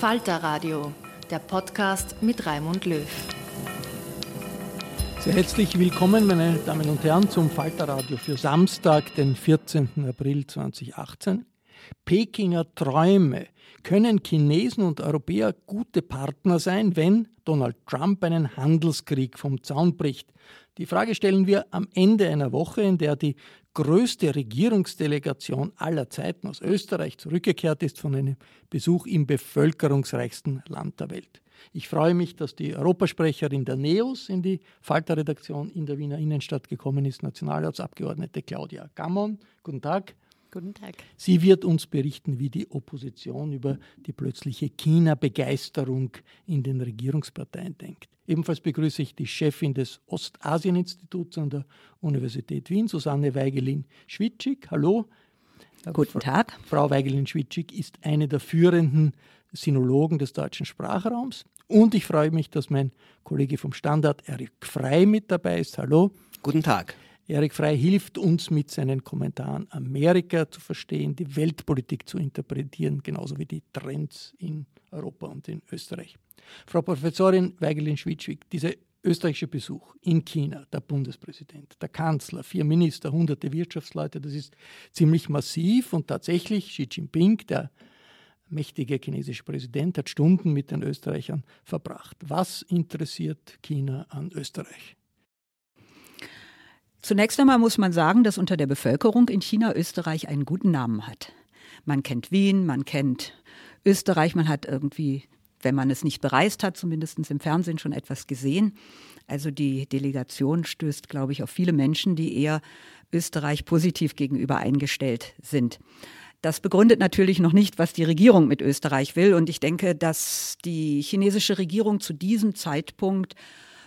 Falter Radio, der Podcast mit Raimund Löw. Sehr herzlich willkommen, meine Damen und Herren, zum Falterradio für Samstag, den 14. April 2018. Pekinger Träume. Können Chinesen und Europäer gute Partner sein, wenn Donald Trump einen Handelskrieg vom Zaun bricht? Die Frage stellen wir am Ende einer Woche, in der die größte Regierungsdelegation aller Zeiten aus Österreich zurückgekehrt ist von einem Besuch im bevölkerungsreichsten Land der Welt. Ich freue mich, dass die Europasprecherin der NEOS in die Falter-Redaktion in der Wiener Innenstadt gekommen ist, Nationalratsabgeordnete Claudia Gammon. Guten Tag. Guten Tag. Sie wird uns berichten, wie die Opposition über die plötzliche China-Begeisterung in den Regierungsparteien denkt. Ebenfalls begrüße ich die Chefin des Ostasien-Instituts an der Universität Wien, Susanne Weigelin-Schwitschig. Hallo. Guten Tag. Frau Weigelin-Schwitschig ist eine der führenden Sinologen des deutschen Sprachraums. Und ich freue mich, dass mein Kollege vom Standard, Erik Frei, mit dabei ist. Hallo. Guten Tag. Erik Frei hilft uns mit seinen Kommentaren Amerika zu verstehen, die Weltpolitik zu interpretieren, genauso wie die Trends in Europa und in Österreich. Frau Professorin Weigelin-Schwitschwig, dieser österreichische Besuch in China, der Bundespräsident, der Kanzler, vier Minister, hunderte Wirtschaftsleute, das ist ziemlich massiv und tatsächlich Xi Jinping, der mächtige chinesische Präsident, hat Stunden mit den Österreichern verbracht. Was interessiert China an Österreich? Zunächst einmal muss man sagen, dass unter der Bevölkerung in China Österreich einen guten Namen hat. Man kennt Wien, man kennt Österreich, man hat irgendwie, wenn man es nicht bereist hat, zumindest im Fernsehen schon etwas gesehen. Also die Delegation stößt, glaube ich, auf viele Menschen, die eher Österreich positiv gegenüber eingestellt sind. Das begründet natürlich noch nicht, was die Regierung mit Österreich will. Und ich denke, dass die chinesische Regierung zu diesem Zeitpunkt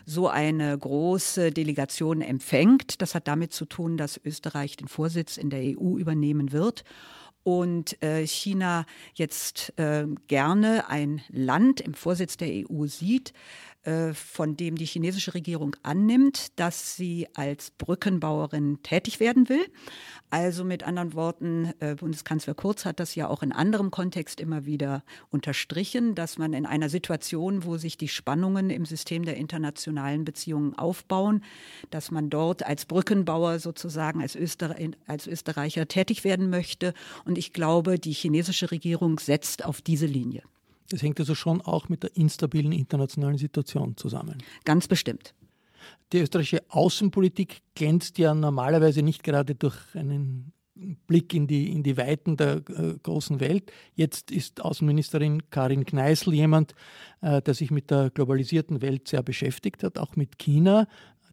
so eine große Delegation empfängt. Das hat damit zu tun, dass Österreich den Vorsitz in der EU übernehmen wird und äh, China jetzt äh, gerne ein Land im Vorsitz der EU sieht, von dem die chinesische Regierung annimmt, dass sie als Brückenbauerin tätig werden will. Also mit anderen Worten, äh, Bundeskanzler Kurz hat das ja auch in anderem Kontext immer wieder unterstrichen, dass man in einer Situation, wo sich die Spannungen im System der internationalen Beziehungen aufbauen, dass man dort als Brückenbauer sozusagen als, Öster als Österreicher tätig werden möchte. Und ich glaube, die chinesische Regierung setzt auf diese Linie. Das hängt also schon auch mit der instabilen internationalen Situation zusammen. Ganz bestimmt. Die österreichische Außenpolitik glänzt ja normalerweise nicht gerade durch einen Blick in die, in die Weiten der äh, großen Welt. Jetzt ist Außenministerin Karin Kneißl jemand, äh, der sich mit der globalisierten Welt sehr beschäftigt hat, auch mit China,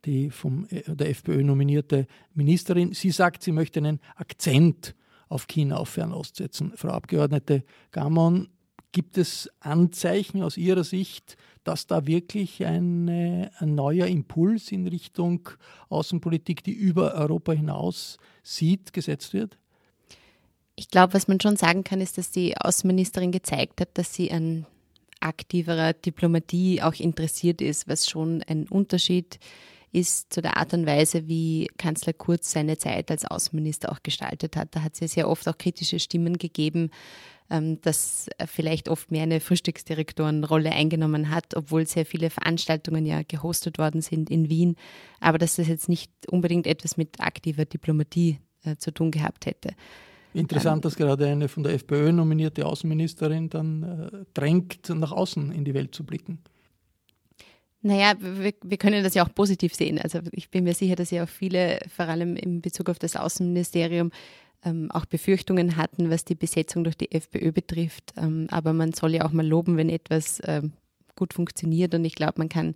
die vom äh, der FPÖ nominierte Ministerin. Sie sagt, sie möchte einen Akzent auf China, auf Fernost setzen. Frau Abgeordnete Gamon, Gibt es Anzeichen aus Ihrer Sicht, dass da wirklich eine, ein neuer Impuls in Richtung Außenpolitik, die über Europa hinaus sieht, gesetzt wird? Ich glaube, was man schon sagen kann, ist, dass die Außenministerin gezeigt hat, dass sie an aktiverer Diplomatie auch interessiert ist, was schon ein Unterschied ist zu der Art und Weise, wie Kanzler Kurz seine Zeit als Außenminister auch gestaltet hat. Da hat es ja sehr oft auch kritische Stimmen gegeben, ähm, dass er vielleicht oft mehr eine Frühstücksdirektorenrolle eingenommen hat, obwohl sehr viele Veranstaltungen ja gehostet worden sind in Wien. Aber dass das jetzt nicht unbedingt etwas mit aktiver Diplomatie äh, zu tun gehabt hätte. Interessant, dass gerade eine von der FPÖ nominierte Außenministerin dann äh, drängt, nach außen in die Welt zu blicken. Naja, wir, wir können das ja auch positiv sehen. Also ich bin mir sicher, dass ja auch viele, vor allem in Bezug auf das Außenministerium, ähm, auch Befürchtungen hatten, was die Besetzung durch die FPÖ betrifft. Ähm, aber man soll ja auch mal loben, wenn etwas ähm, gut funktioniert. Und ich glaube, man kann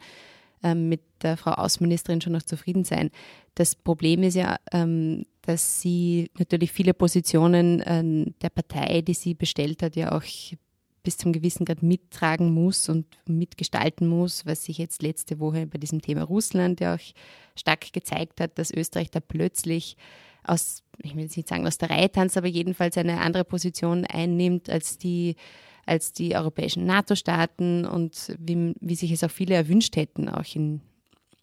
ähm, mit der Frau Außenministerin schon noch zufrieden sein. Das Problem ist ja, ähm, dass sie natürlich viele Positionen äh, der Partei, die sie bestellt hat, ja auch bis zum gewissen Grad mittragen muss und mitgestalten muss, was sich jetzt letzte Woche bei diesem Thema Russland ja auch stark gezeigt hat, dass Österreich da plötzlich aus, ich will jetzt nicht sagen aus der Reihe tanzt, aber jedenfalls eine andere Position einnimmt als die als die europäischen NATO-Staaten und wie, wie sich es auch viele erwünscht hätten, auch in,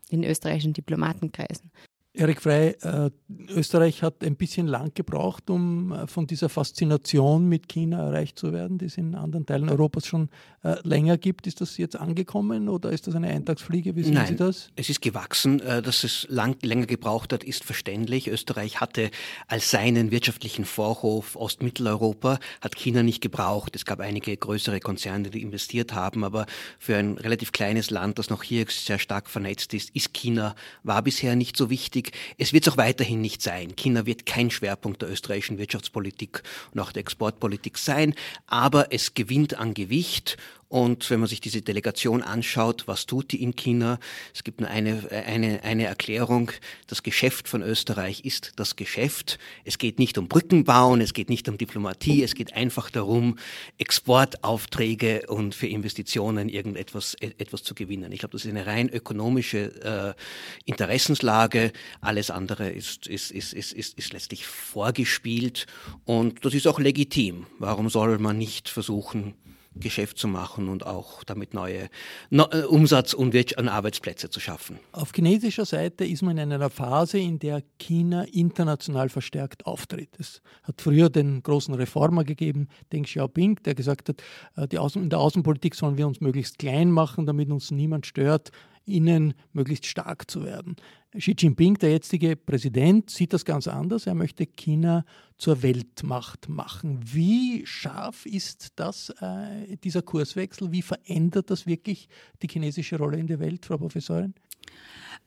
in österreichischen Diplomatenkreisen. Erik Frey, äh, Österreich hat ein bisschen lang gebraucht, um äh, von dieser Faszination mit China erreicht zu werden, die es in anderen Teilen Europas schon äh, länger gibt. Ist das jetzt angekommen oder ist das eine Eintagsfliege? Wie sehen Nein, Sie das? Es ist gewachsen. Äh, dass es lang, länger gebraucht hat, ist verständlich. Österreich hatte als seinen wirtschaftlichen Vorhof Ostmitteleuropa, hat China nicht gebraucht. Es gab einige größere Konzerne, die investiert haben, aber für ein relativ kleines Land, das noch hier sehr stark vernetzt ist, ist China, war bisher nicht so wichtig Es wird es auch weiterhin nicht sein. China wird kein Schwerpunkt der österreichischen Wirtschaftspolitik und auch der Exportpolitik sein, aber es gewinnt an Gewicht und wenn man sich diese Delegation anschaut, was tut die in China? Es gibt nur eine, eine, eine Erklärung. Das Geschäft von Österreich ist das Geschäft. Es geht nicht um Brückenbauen, es geht nicht um Diplomatie, es geht einfach darum, Exportaufträge und für Investitionen irgendetwas etwas zu gewinnen. Ich glaube, das ist eine rein ökonomische äh, Interessenslage. Alles andere ist, ist, ist, ist, ist, ist letztlich vorgespielt und das ist auch legitim. Warum soll man nicht versuchen, Geschäft zu machen und auch damit neue äh, Umsatz und Arbeitsplätze zu schaffen. Auf chinesischer Seite ist man in einer Phase, in der China international verstärkt auftritt. Es hat früher den großen Reformer gegeben, Deng Xiaoping, der gesagt hat, äh, in der Außenpolitik sollen wir uns möglichst klein machen, damit uns niemand stört innen möglichst stark zu werden. Xi Jinping, der jetzige Präsident, sieht das ganz anders. Er möchte China zur Weltmacht machen. Wie scharf ist das, äh, dieser Kurswechsel? Wie verändert das wirklich die chinesische Rolle in der Welt, Frau Professorin?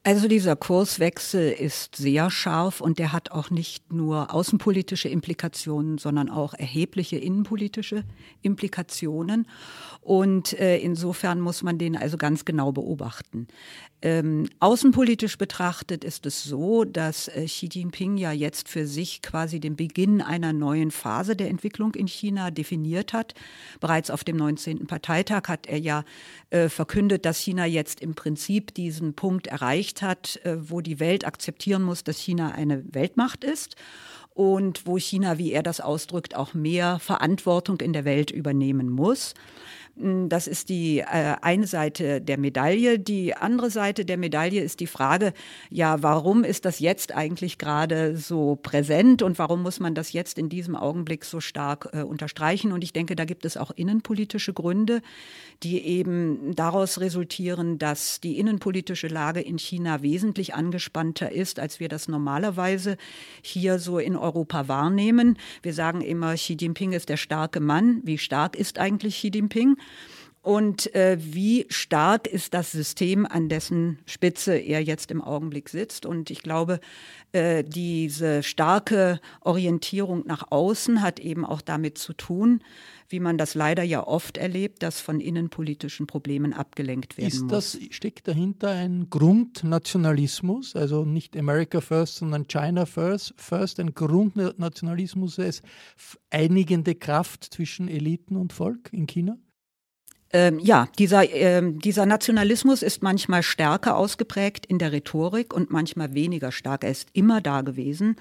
Also dieser Kurswechsel ist sehr scharf und der hat auch nicht nur außenpolitische Implikationen, sondern auch erhebliche innenpolitische Implikationen. Und äh, insofern muss man den also ganz genau beobachten. Ähm, außenpolitisch betrachtet ist es so, dass äh, Xi Jinping ja jetzt für sich quasi den Beginn einer neuen Phase der Entwicklung in China definiert hat. Bereits auf dem 19. Parteitag hat er ja äh, verkündet, dass China jetzt im Prinzip diesen Punkt erreicht hat, äh, wo die Welt akzeptieren muss, dass China eine Weltmacht ist und wo China, wie er das ausdrückt, auch mehr Verantwortung in der Welt übernehmen muss. Hm, das ist die äh, eine Seite der Medaille. Die andere Seite der Medaille ist die Frage, ja, warum ist das jetzt eigentlich gerade so präsent und warum muss man das jetzt in diesem Augenblick so stark äh, unterstreichen? Und ich denke, da gibt es auch innenpolitische Gründe, die eben daraus resultieren, dass die innenpolitische Lage in China wesentlich angespannter ist, als wir das normalerweise hier so in Europa wahrnehmen. Wir sagen immer, Xi Jinping ist der starke Mann. Wie stark ist eigentlich Xi Jinping? Und äh, wie stark ist das System, an dessen Spitze er jetzt im Augenblick sitzt. Und ich glaube, äh, diese starke Orientierung nach außen hat eben auch damit zu tun, wie man das leider ja oft erlebt, dass von innenpolitischen Problemen abgelenkt werden ist muss. Das, steckt dahinter ein Grundnationalismus, also nicht America First, sondern China First, first ein Grundnationalismus als einigende Kraft zwischen Eliten und Volk in China? Ähm, ja, dieser, ähm, dieser Nationalismus ist manchmal stärker ausgeprägt in der Rhetorik und manchmal weniger stark. Er ist immer da gewesen.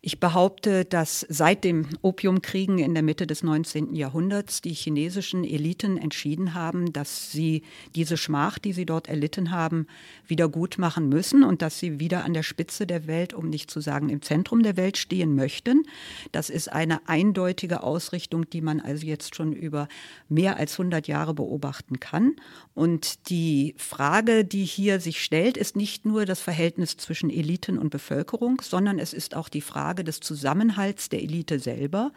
Ich behaupte, dass seit dem Opiumkriegen in der Mitte des 19. Jahrhunderts die chinesischen Eliten entschieden haben, dass sie diese Schmach, die sie dort erlitten haben, wieder gut machen müssen und dass sie wieder an der Spitze der Welt, um nicht zu sagen im Zentrum der Welt stehen möchten. Das ist eine eindeutige Ausrichtung, die man also jetzt schon über mehr als 100 Jahre beobachtet beobachten kann. Und die Frage, die hier sich stellt, ist nicht nur das Verhältnis zwischen Eliten und Bevölkerung, sondern es ist auch die Frage des Zusammenhalts der Elite selber.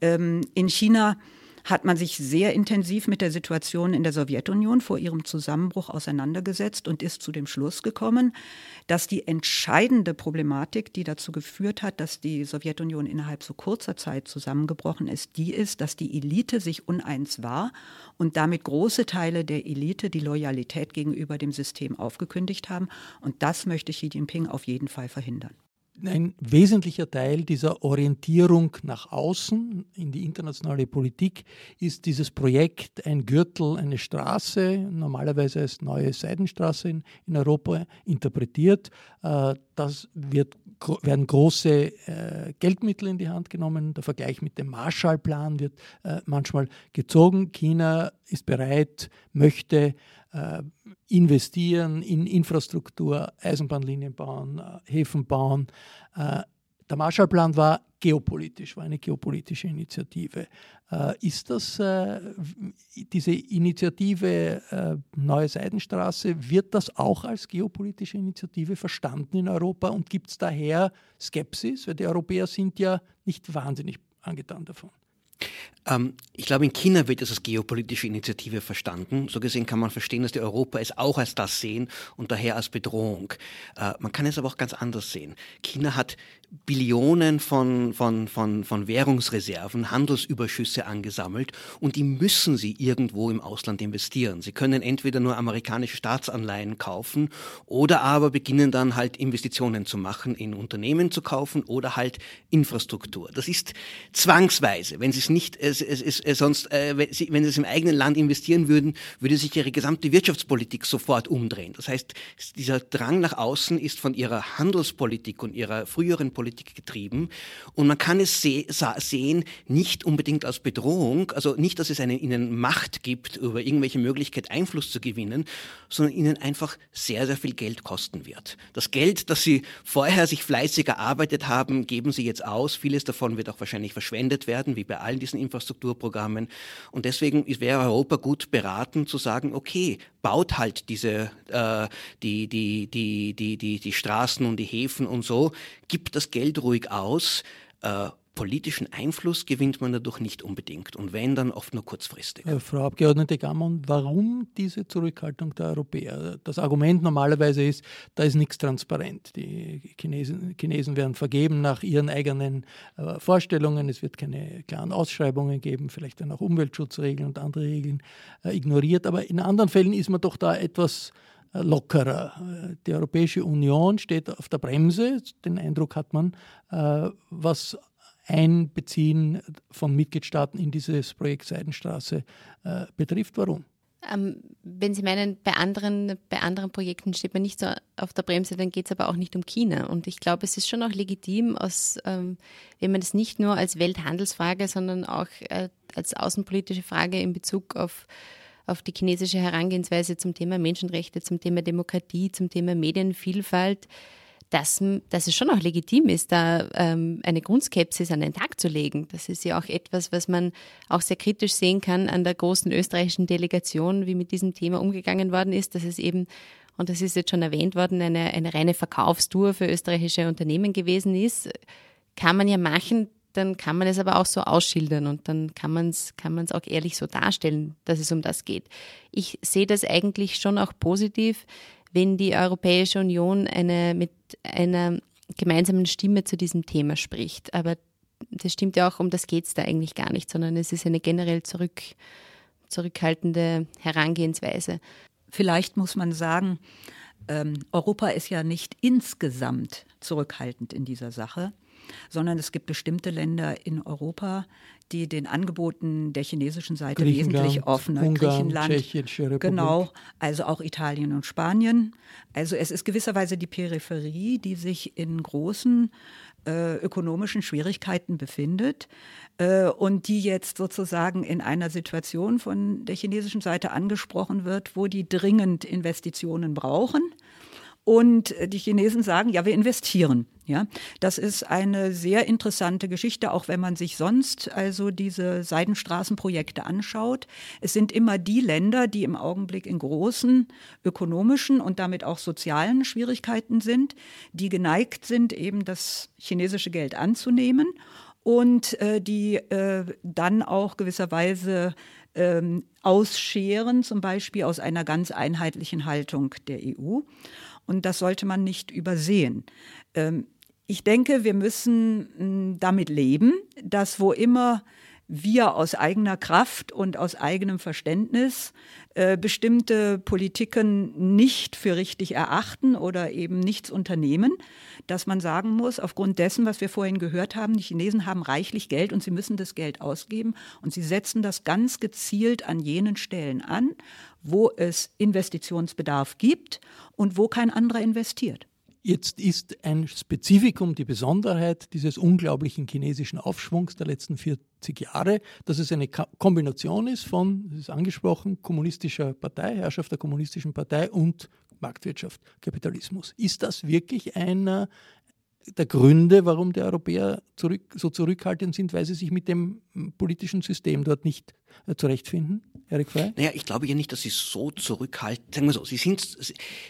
Ähm, in China hat man sich sehr intensiv mit der Situation in der Sowjetunion vor ihrem Zusammenbruch auseinandergesetzt und ist zu dem Schluss gekommen, dass die entscheidende Problematik, die dazu geführt hat, dass die Sowjetunion innerhalb so kurzer Zeit zusammengebrochen ist, die ist, dass die Elite sich uneins war und damit große Teile der Elite die Loyalität gegenüber dem System aufgekündigt haben. Und das möchte Xi Jinping auf jeden Fall verhindern ein wesentlicher Teil dieser Orientierung nach außen in die internationale Politik ist dieses Projekt ein Gürtel, eine Straße, normalerweise als neue Seidenstraße in, in Europa interpretiert. Äh, das wird, werden große äh, Geldmittel in die Hand genommen. Der Vergleich mit dem Marshallplan wird äh, manchmal gezogen. China ist bereit, möchte äh, investieren in Infrastruktur, Eisenbahnlinien bauen, äh, Häfen bauen. Äh, der Marshallplan war geopolitisch, war eine geopolitische Initiative. ist das diese Initiative Neue Seidenstraße, wird das auch als geopolitische Initiative verstanden in Europa und gibt es daher Skepsis? Weil die Europäer sind ja nicht wahnsinnig angetan davon. Ähm, ich glaube, in China wird es als geopolitische Initiative verstanden. So gesehen kann man verstehen, dass die Europa es auch als das sehen und daher als Bedrohung. Äh, man kann es aber auch ganz anders sehen. China hat Billionen von, von, von, von Währungsreserven, Handelsüberschüsse angesammelt und die müssen sie irgendwo im Ausland investieren. Sie können entweder nur amerikanische Staatsanleihen kaufen oder aber beginnen dann halt Investitionen zu machen, in Unternehmen zu kaufen oder halt Infrastruktur. Das ist zwangsweise. Wenn sie es nicht, es, es, es, es sonst, äh, wenn, sie, wenn sie es im eigenen Land investieren würden, würde sich ihre gesamte Wirtschaftspolitik sofort umdrehen. Das heißt, dieser Drang nach außen ist von ihrer Handelspolitik und ihrer früheren Politik Politik getrieben. Und man kann es se sehen, nicht unbedingt als Bedrohung, also nicht, dass es eine, ihnen Macht gibt, über irgendwelche Möglichkeit Einfluss zu gewinnen, sondern ihnen einfach sehr, sehr viel Geld kosten wird. Das Geld, das sie vorher sich fleißig erarbeitet haben, geben sie jetzt aus. Vieles davon wird auch wahrscheinlich verschwendet werden, wie bei allen diesen Infrastrukturprogrammen. Und deswegen wäre Europa gut beraten zu sagen, okay, baut halt diese, äh, die, die, die, die, die, die Straßen und die Häfen und so, gibt das Geld ruhig aus. Äh, politischen Einfluss gewinnt man dadurch nicht unbedingt und wenn, dann oft nur kurzfristig. Ja, Frau Abgeordnete Gammon, warum diese Zurückhaltung der Europäer? Das Argument normalerweise ist, da ist nichts transparent. Die Chinesen, Chinesen werden vergeben nach ihren eigenen äh, Vorstellungen, es wird keine klaren Ausschreibungen geben, vielleicht dann auch Umweltschutzregeln und andere Regeln äh, ignoriert, aber in anderen Fällen ist man doch da etwas äh, lockerer. Die Europäische Union steht auf der Bremse, den Eindruck hat man, äh, was Einbeziehen von Mitgliedstaaten in dieses Projekt Seidenstraße äh, betrifft. Warum? Ähm, wenn Sie meinen, bei anderen, bei anderen Projekten steht man nicht so auf der Bremse, dann geht es aber auch nicht um China. Und ich glaube, es ist schon auch legitim, aus, ähm, wenn man es nicht nur als Welthandelsfrage, sondern auch äh, als außenpolitische Frage in Bezug auf auf die chinesische Herangehensweise zum Thema Menschenrechte, zum Thema Demokratie, zum Thema Medienvielfalt, dass, dass es schon auch legitim ist, da ähm, eine Grundskepsis an den Tag zu legen. Das ist ja auch etwas, was man auch sehr kritisch sehen kann an der großen österreichischen Delegation, wie mit diesem Thema umgegangen worden ist, dass es eben und das ist jetzt schon erwähnt worden, eine, eine reine Verkaufstour für österreichische Unternehmen gewesen ist, kann man ja machen, dann kann man es aber auch so ausschildern und dann kann man es kann man's auch ehrlich so darstellen, dass es um das geht. Ich sehe das eigentlich schon auch positiv, wenn die Europäische Union eine, mit einer gemeinsamen Stimme zu diesem Thema spricht. Aber das stimmt ja auch, um das geht es da eigentlich gar nicht, sondern es ist eine generell zurück, zurückhaltende Herangehensweise. Vielleicht muss man sagen, ähm, Europa ist ja nicht insgesamt zurückhaltend in dieser Sache, sondern es gibt bestimmte Länder in Europa, die den Angeboten der chinesischen Seite wesentlich offener. Ungarn, Griechenland, Tschechische Republik. genau, also auch Italien und Spanien. Also es ist gewisserweise die Peripherie, die sich in großen äh, ökonomischen Schwierigkeiten befindet äh, und die jetzt sozusagen in einer Situation von der chinesischen Seite angesprochen wird, wo die dringend Investitionen brauchen. Und die Chinesen sagen, ja, wir investieren. Ja, das ist eine sehr interessante Geschichte, auch wenn man sich sonst also diese Seidenstraßenprojekte anschaut. Es sind immer die Länder, die im Augenblick in großen ökonomischen und damit auch sozialen Schwierigkeiten sind, die geneigt sind, eben das chinesische Geld anzunehmen und äh, die äh, dann auch gewisserweise ähm, ausscheren, zum Beispiel aus einer ganz einheitlichen Haltung der EU. Und das sollte man nicht übersehen. Ähm, ich denke, wir müssen hm, damit leben, dass wo immer wir aus eigener Kraft und aus eigenem Verständnis äh, bestimmte Politiken nicht für richtig erachten oder eben nichts unternehmen, dass man sagen muss, aufgrund dessen, was wir vorhin gehört haben, die Chinesen haben reichlich Geld und sie müssen das Geld ausgeben und sie setzen das ganz gezielt an jenen Stellen an, wo es Investitionsbedarf gibt und wo kein anderer investiert. Jetzt ist ein Spezifikum die Besonderheit dieses unglaublichen chinesischen Aufschwungs der letzten 40 Jahre, dass es eine Kombination ist von, das ist angesprochen, kommunistischer Partei, Herrschaft der kommunistischen Partei und Marktwirtschaft, Kapitalismus. Ist das wirklich einer der Gründe, warum die Europäer zurück, so zurückhaltend sind, weil sie sich mit dem politischen System dort nicht äh, zurechtfinden? Erik Frey? Naja, ich glaube ja nicht, dass sie so zurückhaltend, sagen wir so, sie sind,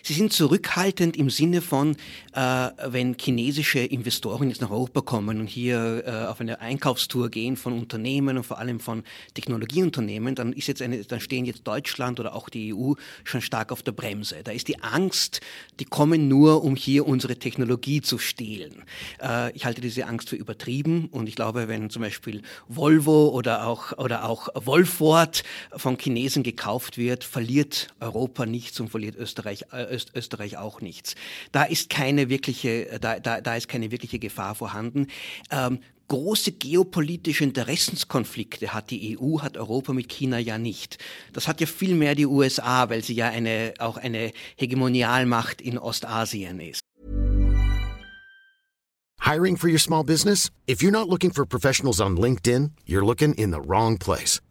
sie sind zurückhaltend im Sinne von, äh, wenn chinesische Investoren jetzt nach Europa kommen und hier äh, auf eine Einkaufstour gehen von Unternehmen und vor allem von Technologieunternehmen, dann ist jetzt eine, dann stehen jetzt Deutschland oder auch die EU schon stark auf der Bremse. Da ist die Angst, die kommen nur, um hier unsere Technologie zu stehlen. Äh, ich halte diese Angst für übertrieben und ich glaube, wenn zum Beispiel Volvo oder auch, oder auch Wolford von Chinesen gekauft wird, verliert Europa nichts und verliert Österreich, äh, Öst, Österreich auch nichts. Da ist keine wirkliche, da, da, da ist keine wirkliche Gefahr vorhanden. Ähm, große geopolitische Interessenskonflikte hat die EU, hat Europa mit China ja nicht. Das hat ja viel mehr die USA, weil sie ja eine, auch eine Hegemonialmacht in Ostasien ist. Hiring for your small business? If you're not looking for professionals on LinkedIn, you're looking in the wrong place.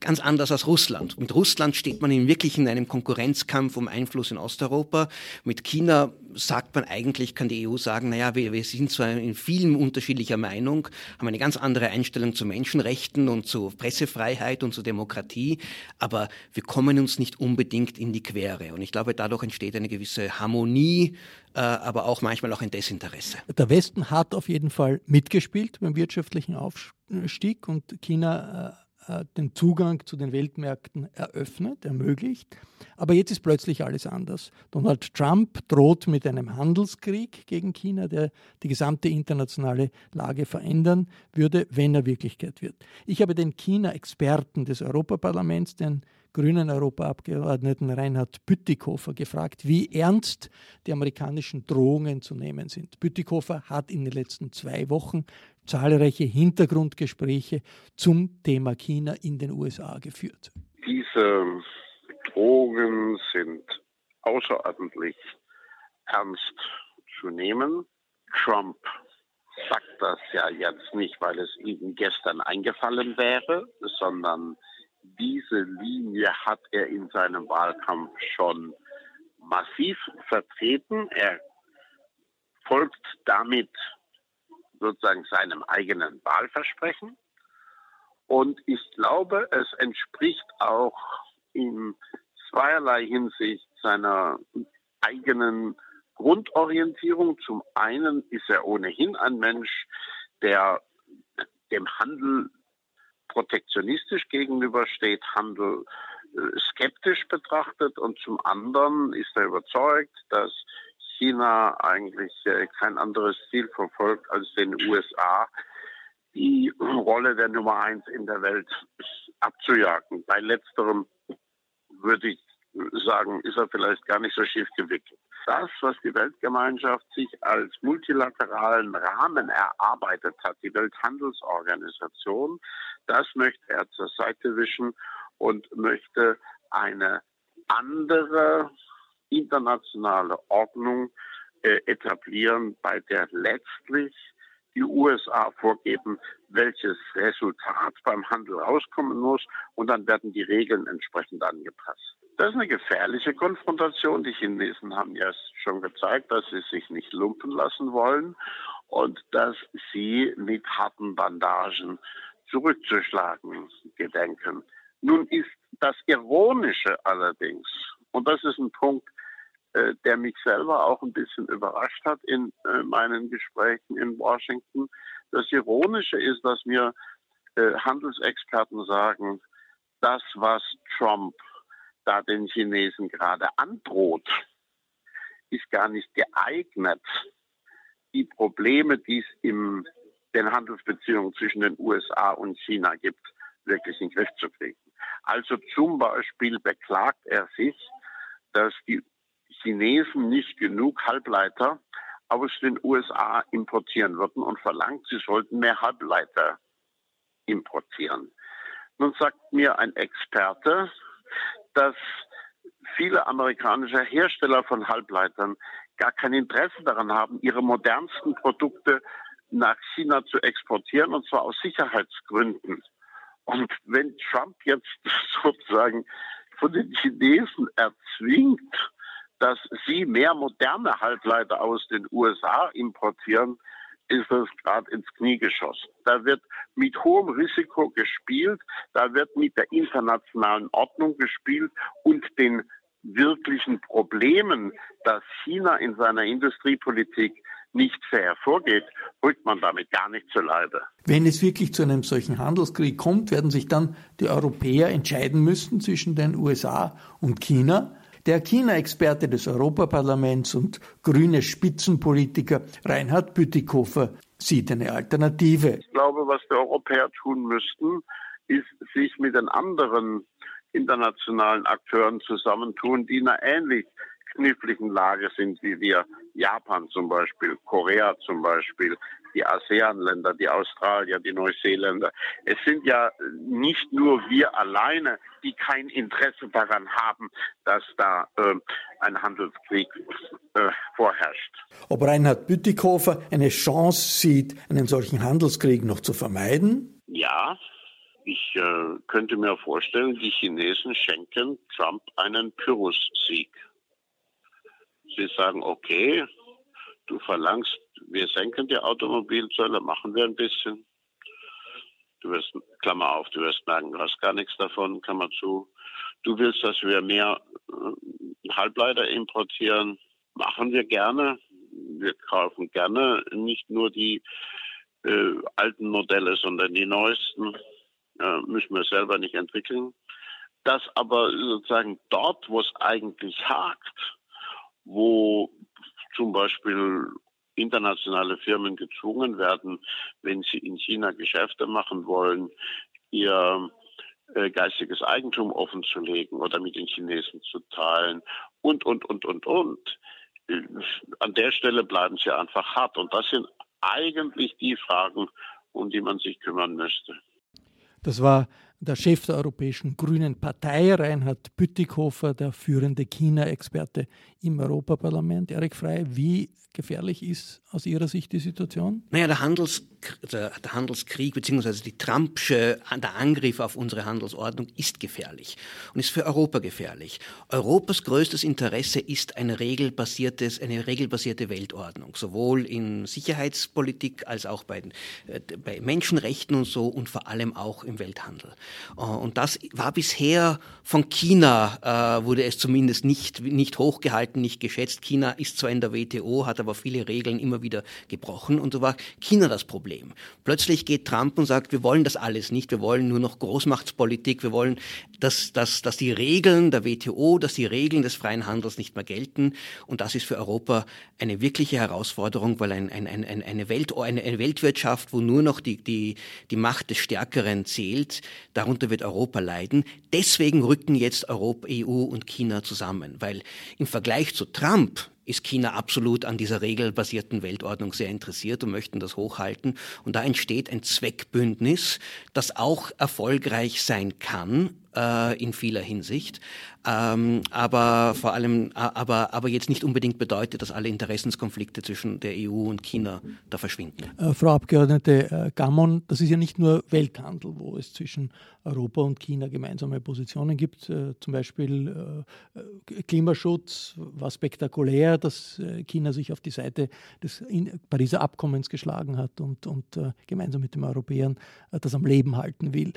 Ganz anders als Russland. Mit Russland steht man in wirklich in einem Konkurrenzkampf um Einfluss in Osteuropa. Mit China sagt man eigentlich, kann die EU sagen, naja, wir, wir sind zwar in vielen unterschiedlicher Meinung, haben eine ganz andere Einstellung zu Menschenrechten und zu Pressefreiheit und zu Demokratie, aber wir kommen uns nicht unbedingt in die Quere. Und ich glaube, dadurch entsteht eine gewisse Harmonie, äh, aber auch manchmal auch ein Desinteresse. Der Westen hat auf jeden Fall mitgespielt beim wirtschaftlichen Aufstieg und China äh, den Zugang zu den Weltmärkten eröffnet, ermöglicht. Aber jetzt ist plötzlich alles anders. Donald Trump droht mit einem Handelskrieg gegen China, der die gesamte internationale Lage verändern würde, wenn er Wirklichkeit wird. Ich habe den China-Experten des Europaparlaments, den grünen Europaabgeordneten Reinhard Bütikofer gefragt, wie ernst die amerikanischen Drohungen zu nehmen sind. Bütikofer hat in den letzten zwei Wochen zahlreiche Hintergrundgespräche zum Thema China in den USA geführt. Diese Drohungen sind außerordentlich ernst zu nehmen. Trump sagt das ja jetzt nicht, weil es ihm gestern eingefallen wäre, sondern diese Linie hat er in seinem Wahlkampf schon massiv vertreten. Er folgt damit sozusagen seinem eigenen Wahlversprechen. Und ich glaube, es entspricht auch in zweierlei Hinsicht seiner eigenen Grundorientierung. Zum einen ist er ohnehin ein Mensch, der dem Handel protektionistisch gegenübersteht, Handel äh, skeptisch betrachtet und zum anderen ist er überzeugt, dass China eigentlich äh, kein anderes Ziel verfolgt als den USA, die Rolle der Nummer eins in der Welt abzujagen. Bei letzterem würde ich sagen, ist er vielleicht gar nicht so schief gewickelt. Das, was die Weltgemeinschaft sich als multilateralen Rahmen erarbeitet hat, die Welthandelsorganisation, das möchte er zur Seite wischen und möchte eine andere internationale Ordnung äh, etablieren, bei der letztlich die USA vorgeben, welches Resultat beim Handel rauskommen muss und dann werden die Regeln entsprechend angepasst. Das ist eine gefährliche Konfrontation. Die Chinesen haben ja schon gezeigt, dass sie sich nicht lumpen lassen wollen und dass sie mit harten Bandagen zurückzuschlagen gedenken. Nun ist das Ironische allerdings, und das ist ein Punkt, äh, der mich selber auch ein bisschen überrascht hat in äh, meinen Gesprächen in Washington. Das Ironische ist, dass mir äh, Handelsexperten sagen, das, was Trump da den Chinesen gerade androht, ist gar nicht geeignet, die Probleme, die es in den Handelsbeziehungen zwischen den USA und China gibt, wirklich in den Griff zu kriegen. Also zum Beispiel beklagt er sich, dass die Chinesen nicht genug Halbleiter aus den USA importieren würden und verlangt, sie sollten mehr Halbleiter importieren. Nun sagt mir ein Experte, dass viele amerikanische Hersteller von Halbleitern gar kein Interesse daran haben, ihre modernsten Produkte nach China zu exportieren, und zwar aus Sicherheitsgründen. Und wenn Trump jetzt sozusagen von den Chinesen erzwingt, dass sie mehr moderne Halbleiter aus den USA importieren, ist das gerade ins Knie geschossen. Da wird mit hohem Risiko gespielt, da wird mit der internationalen Ordnung gespielt und den wirklichen Problemen, dass China in seiner Industriepolitik nicht sehr hervorgeht, rückt man damit gar nicht zu Leibe. Wenn es wirklich zu einem solchen Handelskrieg kommt, werden sich dann die Europäer entscheiden müssen zwischen den USA und China. Der China-Experte des Europaparlaments und grüne Spitzenpolitiker Reinhard Bütikofer sieht eine Alternative. Ich glaube, was die Europäer tun müssten, ist sich mit den anderen internationalen Akteuren zusammentun, die in einer ähnlich kniffligen Lage sind wie wir. Japan zum Beispiel, Korea zum Beispiel, die ASEAN-Länder, die Australier, die Neuseeländer. Es sind ja nicht nur wir alleine, die kein Interesse daran haben, dass da äh, ein Handelskrieg äh, vorherrscht. Ob Reinhard Bütikofer eine Chance sieht, einen solchen Handelskrieg noch zu vermeiden? Ja, ich äh, könnte mir vorstellen, die Chinesen schenken Trump einen Pyrrhus-Sieg. Sie sagen, okay, du verlangst, wir senken die Automobilzölle, machen wir ein bisschen. Du wirst, Klammer auf, du wirst merken, du hast gar nichts davon, Klammer zu. Du willst, dass wir mehr äh, Halbleiter importieren, machen wir gerne. Wir kaufen gerne nicht nur die äh, alten Modelle, sondern die neuesten. Äh, müssen wir selber nicht entwickeln. Das aber sozusagen dort, wo es eigentlich hakt, wo zum Beispiel internationale Firmen gezwungen werden, wenn sie in China Geschäfte machen wollen, ihr äh, geistiges Eigentum offenzulegen oder mit den Chinesen zu teilen und, und, und, und, und. Äh, an der Stelle bleiben sie einfach hart. Und das sind eigentlich die Fragen, um die man sich kümmern müsste. Das war der Chef der Europäischen Grünen Partei, Reinhard Bütikofer, der führende China-Experte im Europaparlament. Erik Frey, wie gefährlich ist aus Ihrer Sicht die Situation? Naja, der, Handels, der, der Handelskrieg bzw. die Trumpsche, der Angriff auf unsere Handelsordnung ist gefährlich und ist für Europa gefährlich. Europas größtes Interesse ist eine regelbasiertes, eine regelbasierte Weltordnung, sowohl in Sicherheitspolitik als auch bei, äh, bei Menschenrechten und so und vor allem auch im Welthandel. Äh, und das war bisher von China, äh, wurde es zumindest nicht, nicht hochgehalten, nicht geschätzt. China ist zwar in der WTO, hat aber viele Regeln immer wieder gebrochen. Und so war China das Problem. Plötzlich geht Trump und sagt, wir wollen das alles nicht, wir wollen nur noch Großmachtspolitik, wir wollen, dass, dass, dass die Regeln der WTO, dass die Regeln des freien Handels nicht mehr gelten. Und das ist für Europa eine wirkliche Herausforderung, weil ein, ein, ein, eine, Welt, eine, eine Weltwirtschaft, wo nur noch die, die, die Macht des Stärkeren zählt, darunter wird Europa leiden. Deswegen rücken jetzt Europa, EU und China zusammen, weil im Vergleich zu Trump ist China absolut an dieser regelbasierten Weltordnung sehr interessiert und möchten das hochhalten. Und da entsteht ein Zweckbündnis, das auch erfolgreich sein kann äh, in vieler Hinsicht, ähm, aber vor allem, aber, aber jetzt nicht unbedingt bedeutet, dass alle Interessenskonflikte zwischen der EU und China da verschwinden. Äh, Frau Abgeordnete äh, Gammon, das ist ja nicht nur Welthandel, wo es zwischen Europa und China gemeinsame Positionen gibt, äh, zum Beispiel äh, Klimaschutz war spektakulär, dass äh, China sich auf die Seite des Pariser Abkommens geschlagen hat und, und äh, gemeinsam mit den Europäern das am Leben halten will.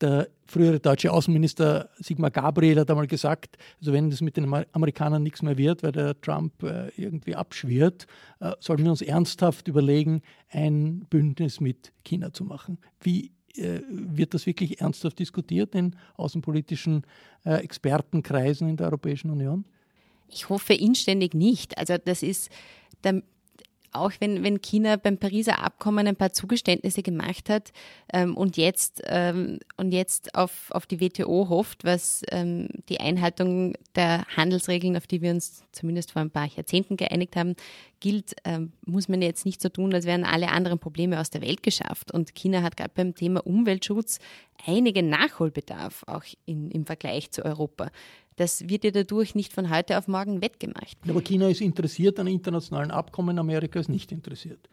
der frühere deutsche Außenminister Sigmar Gabriel hat einmal gesagt, also wenn das mit den Amerikanern nichts mehr wird, weil der Trump äh, irgendwie abschwirrt, äh, sollten wir uns ernsthaft überlegen, ein Bündnis mit China zu machen. Wie äh, wird das wirklich ernsthaft diskutiert in außenpolitischen Expertenkreisen in der Europäischen Union? Ich hoffe inständig nicht. Also das ist der auch wenn, wenn China beim Pariser Abkommen ein paar Zugeständnisse gemacht hat ähm, und jetzt, ähm, und jetzt auf, auf die WTO hofft, was ähm, die Einhaltung der Handelsregeln, auf die wir uns zumindest vor ein paar Jahrzehnten geeinigt haben, gilt, ähm, muss man jetzt nicht so tun, als wären alle anderen Probleme aus der Welt geschafft. Und China hat gerade beim Thema Umweltschutz einigen Nachholbedarf, auch in, im Vergleich zu Europa. Das wird ja dadurch nicht von heute auf morgen wettgemacht. Aber China ist interessiert an internationalen Abkommen, Amerika ist nicht interessiert.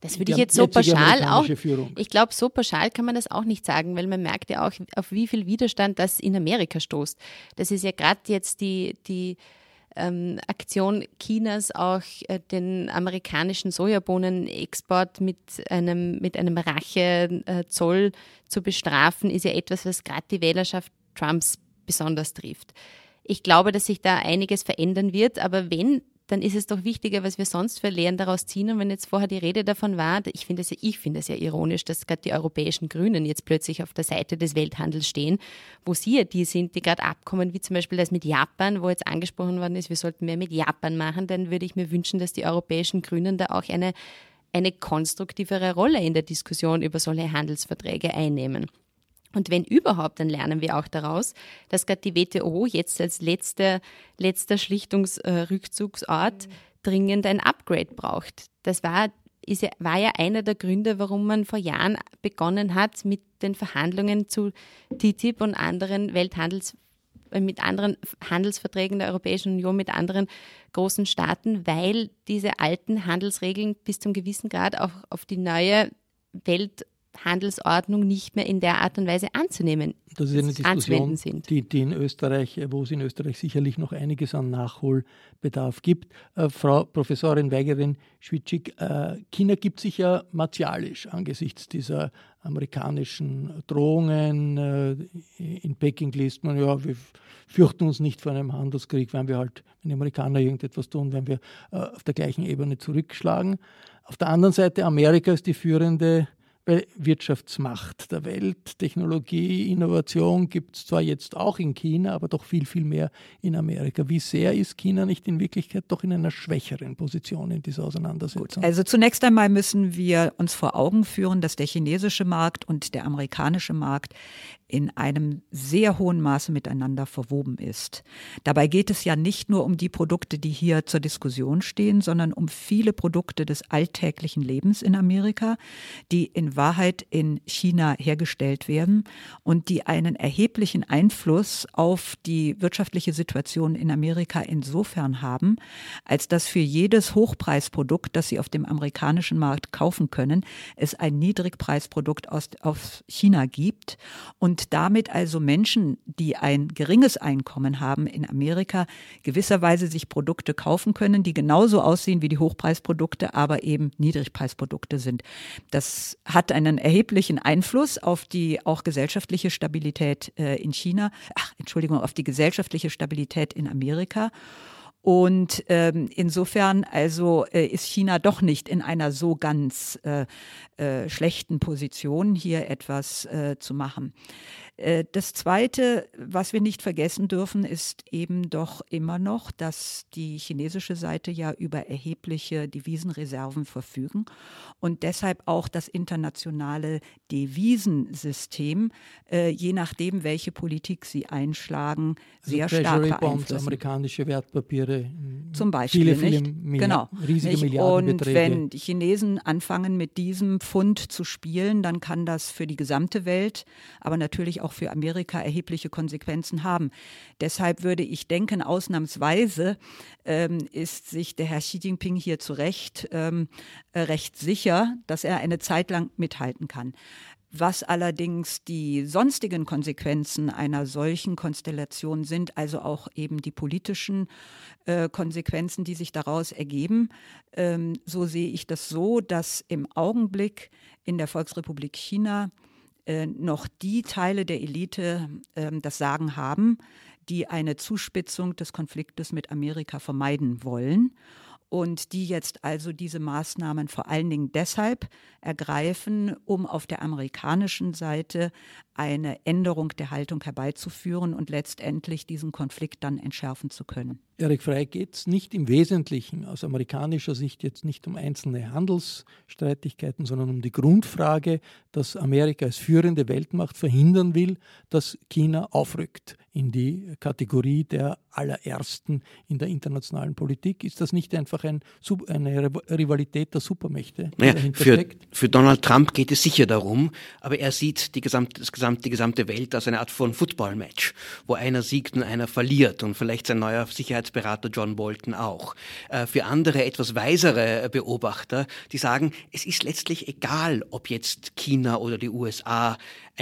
Das würde ich jetzt so pauschal auch. Ich glaube, so pauschal kann man das auch nicht sagen, weil man merkt ja auch, auf wie viel Widerstand das in Amerika stoßt. Das ist ja gerade jetzt die, die ähm, Aktion Chinas, auch äh, den amerikanischen Sojabohnenexport mit einem, mit einem Rachezoll äh, zu bestrafen, ist ja etwas, was gerade die Wählerschaft Trumps besonders trifft. Ich glaube, dass sich da einiges verändern wird, aber wenn, dann ist es doch wichtiger, was wir sonst für Lehren daraus ziehen. Und wenn jetzt vorher die Rede davon war, ich finde es ja, ich ja ironisch, dass gerade die europäischen Grünen jetzt plötzlich auf der Seite des Welthandels stehen, wo sie ja die sind, die gerade abkommen, wie zum Beispiel das mit Japan, wo jetzt angesprochen worden ist, wir sollten mehr mit Japan machen, dann würde ich mir wünschen, dass die europäischen Grünen da auch eine, eine konstruktivere Rolle in der Diskussion über solche Handelsverträge einnehmen. Und wenn überhaupt, dann lernen wir auch daraus, dass gerade die WTO jetzt als letzter, letzter Schlichtungsrückzugsort mhm. dringend ein Upgrade braucht. Das war, ist ja, war ja einer der Gründe, warum man vor Jahren begonnen hat mit den Verhandlungen zu TTIP und anderen Welthandels äh, mit anderen Handelsverträgen der Europäischen Union, mit anderen großen Staaten, weil diese alten Handelsregeln bis zum gewissen Grad auch auf die neue Welt Handelsordnung nicht mehr in der Art und Weise anzunehmen. Das ist eine Diskussion, die, die, in Österreich, wo es in Österreich sicherlich noch einiges an Nachholbedarf gibt. Äh, Frau Professorin Weigerin Schwitschig, äh, China gibt sich ja martialisch angesichts dieser amerikanischen Drohungen. Äh, in Peking liest man, ja, wir fürchten uns nicht vor einem Handelskrieg, wenn wir halt, wenn die Amerikaner irgendetwas tun, wenn wir äh, auf der gleichen Ebene zurückschlagen. Auf der anderen Seite, Amerika ist die führende Wirtschaftsmacht der Welt. Technologie, Innovation gibt es zwar jetzt auch in China, aber doch viel, viel mehr in Amerika. Wie sehr ist China nicht in Wirklichkeit doch in einer schwächeren Position in dieser Auseinandersetzung? Gut. Also zunächst einmal müssen wir uns vor Augen führen, dass der chinesische Markt und der amerikanische Markt in einem sehr hohen Maße miteinander verwoben ist. Dabei geht es ja nicht nur um die Produkte, die hier zur Diskussion stehen, sondern um viele Produkte des alltäglichen Lebens in Amerika, die in Wahrheit in China hergestellt werden und die einen erheblichen Einfluss auf die wirtschaftliche Situation in Amerika insofern haben, als dass für jedes Hochpreisprodukt, das sie auf dem amerikanischen Markt kaufen können, es ein Niedrigpreisprodukt aus, aus China gibt und damit also Menschen, die ein geringes Einkommen haben in Amerika, gewisserweise sich Produkte kaufen können, die genauso aussehen wie die Hochpreisprodukte, aber eben Niedrigpreisprodukte sind. Das hat einen erheblichen Einfluss auf die auch gesellschaftliche Stabilität äh, in China, ach, Entschuldigung, auf die gesellschaftliche Stabilität in Amerika. Und ähm, insofern also äh, ist China doch nicht in einer so ganz äh, äh, schlechten Position, hier etwas äh, zu machen. Äh, das Zweite, was wir nicht vergessen dürfen, ist eben doch immer noch, dass die chinesische Seite ja über erhebliche Devisenreserven verfügen und deshalb auch das internationale Devisensystem, äh, je nachdem, welche Politik sie einschlagen, also sehr stark beeinflussen. Bonds, amerikanische Wertpapiere, zum Beispiel, viele, viele Milliarden, genau, riesige nicht? Milliardenbeträge. Und wenn die Chinesen anfangen, mit diesem Pfund zu spielen, dann kann das für die gesamte Welt, aber natürlich auch auch für Amerika erhebliche Konsequenzen haben. Deshalb würde ich denken, ausnahmsweise ähm, ist sich der Herr Xi Jinping hier zu Recht ähm, äh, recht sicher, dass er eine Zeit lang mithalten kann. Was allerdings die sonstigen Konsequenzen einer solchen Konstellation sind, also auch eben die politischen äh, Konsequenzen, die sich daraus ergeben, ähm, so sehe ich das so, dass im Augenblick in der Volksrepublik China äh, noch die Teile der Elite äh, das Sagen haben, die eine Zuspitzung des Konfliktes mit Amerika vermeiden wollen und die jetzt also diese Maßnahmen vor allen Dingen deshalb ergreifen, um auf der amerikanischen Seite eine Änderung der Haltung herbeizuführen und letztendlich diesen Konflikt dann entschärfen zu können. Erik Frey geht es nicht im Wesentlichen aus amerikanischer Sicht jetzt nicht um einzelne Handelsstreitigkeiten, sondern um die Grundfrage, dass Amerika als führende Weltmacht verhindern will, dass China aufrückt in die Kategorie der allerersten in der internationalen Politik. Ist das nicht einfach ein, eine Rivalität der Supermächte? Naja, für, für, Donald Trump geht es sicher darum, aber er sieht die gesamte, das gesamte, die gesamte Welt als eine Art von Football-Match, wo einer siegt und einer verliert und vielleicht sein neuer Sicherheitsberater John Bolton auch. Äh, für andere etwas weisere Beobachter, die sagen, es ist letztlich egal, ob jetzt China oder die USA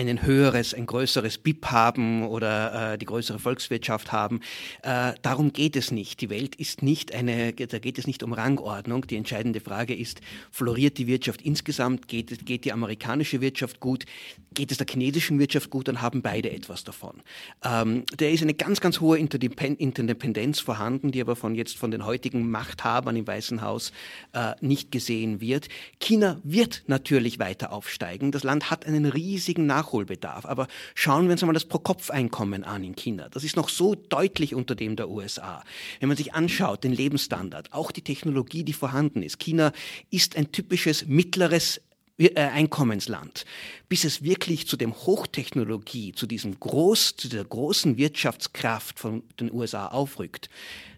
ein höheres, ein größeres BIP haben oder äh, die größere Volkswirtschaft haben. Äh, darum geht es nicht. Die Welt ist nicht eine, da geht es nicht um Rangordnung. Die entscheidende Frage ist, floriert die Wirtschaft insgesamt? Geht, geht die amerikanische Wirtschaft gut? Geht es der chinesischen Wirtschaft gut? Dann haben beide etwas davon. Ähm, da ist eine ganz, ganz hohe Interdependenz vorhanden, die aber von jetzt von den heutigen Machthabern im Weißen Haus äh, nicht gesehen wird. China wird natürlich weiter aufsteigen. Das Land hat einen riesigen Nachholbedarf. Aber schauen wir uns einmal das Pro-Kopf-Einkommen an in China. Das ist noch so deutlich unter dem der USA. Wenn man sich anschaut, den Lebensstandard, auch die Technologie, die vorhanden ist. China ist ein typisches mittleres Einkommensland, bis es wirklich zu dem Hochtechnologie, zu diesem groß, zu dieser großen Wirtschaftskraft von den USA aufrückt,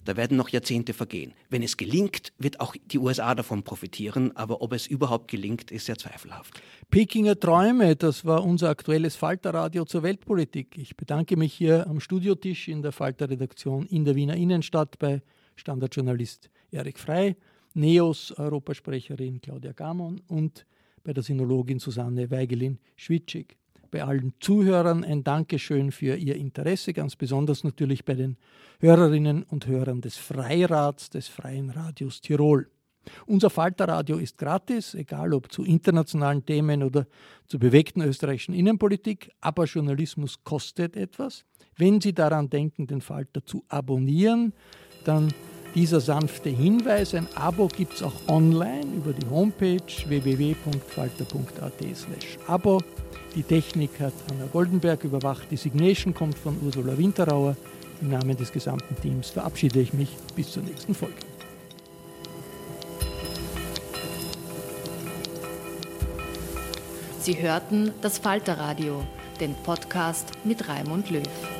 da werden noch Jahrzehnte vergehen. Wenn es gelingt, wird auch die USA davon profitieren, aber ob es überhaupt gelingt, ist sehr zweifelhaft. Pekinger Träume, das war unser aktuelles Falterradio zur Weltpolitik. Ich bedanke mich hier am Studiotisch in der Falter-Redaktion in der Wiener Innenstadt bei Standardjournalist Erik Frey, NEOS Europasprecherin Claudia Gamon und bei der Sinologin Susanne Weigelin-Schwitschig. Bei allen Zuhörern ein Dankeschön für Ihr Interesse, ganz besonders natürlich bei den Hörerinnen und Hörern des Freirats des Freien Radios Tirol. Unser Falterradio ist gratis, egal ob zu internationalen Themen oder zur bewegten österreichischen Innenpolitik, aber Journalismus kostet etwas. Wenn Sie daran denken, den Falter zu abonnieren, dann dieser sanfte Hinweis, ein Abo gibt es auch online über die Homepage www.falter.at/abo. Die Technik hat Anna Goldenberg überwacht, die Signation kommt von Ursula Winterauer. Im Namen des gesamten Teams verabschiede ich mich bis zur nächsten Folge. Sie hörten das Falterradio, den Podcast mit Raimund Löw.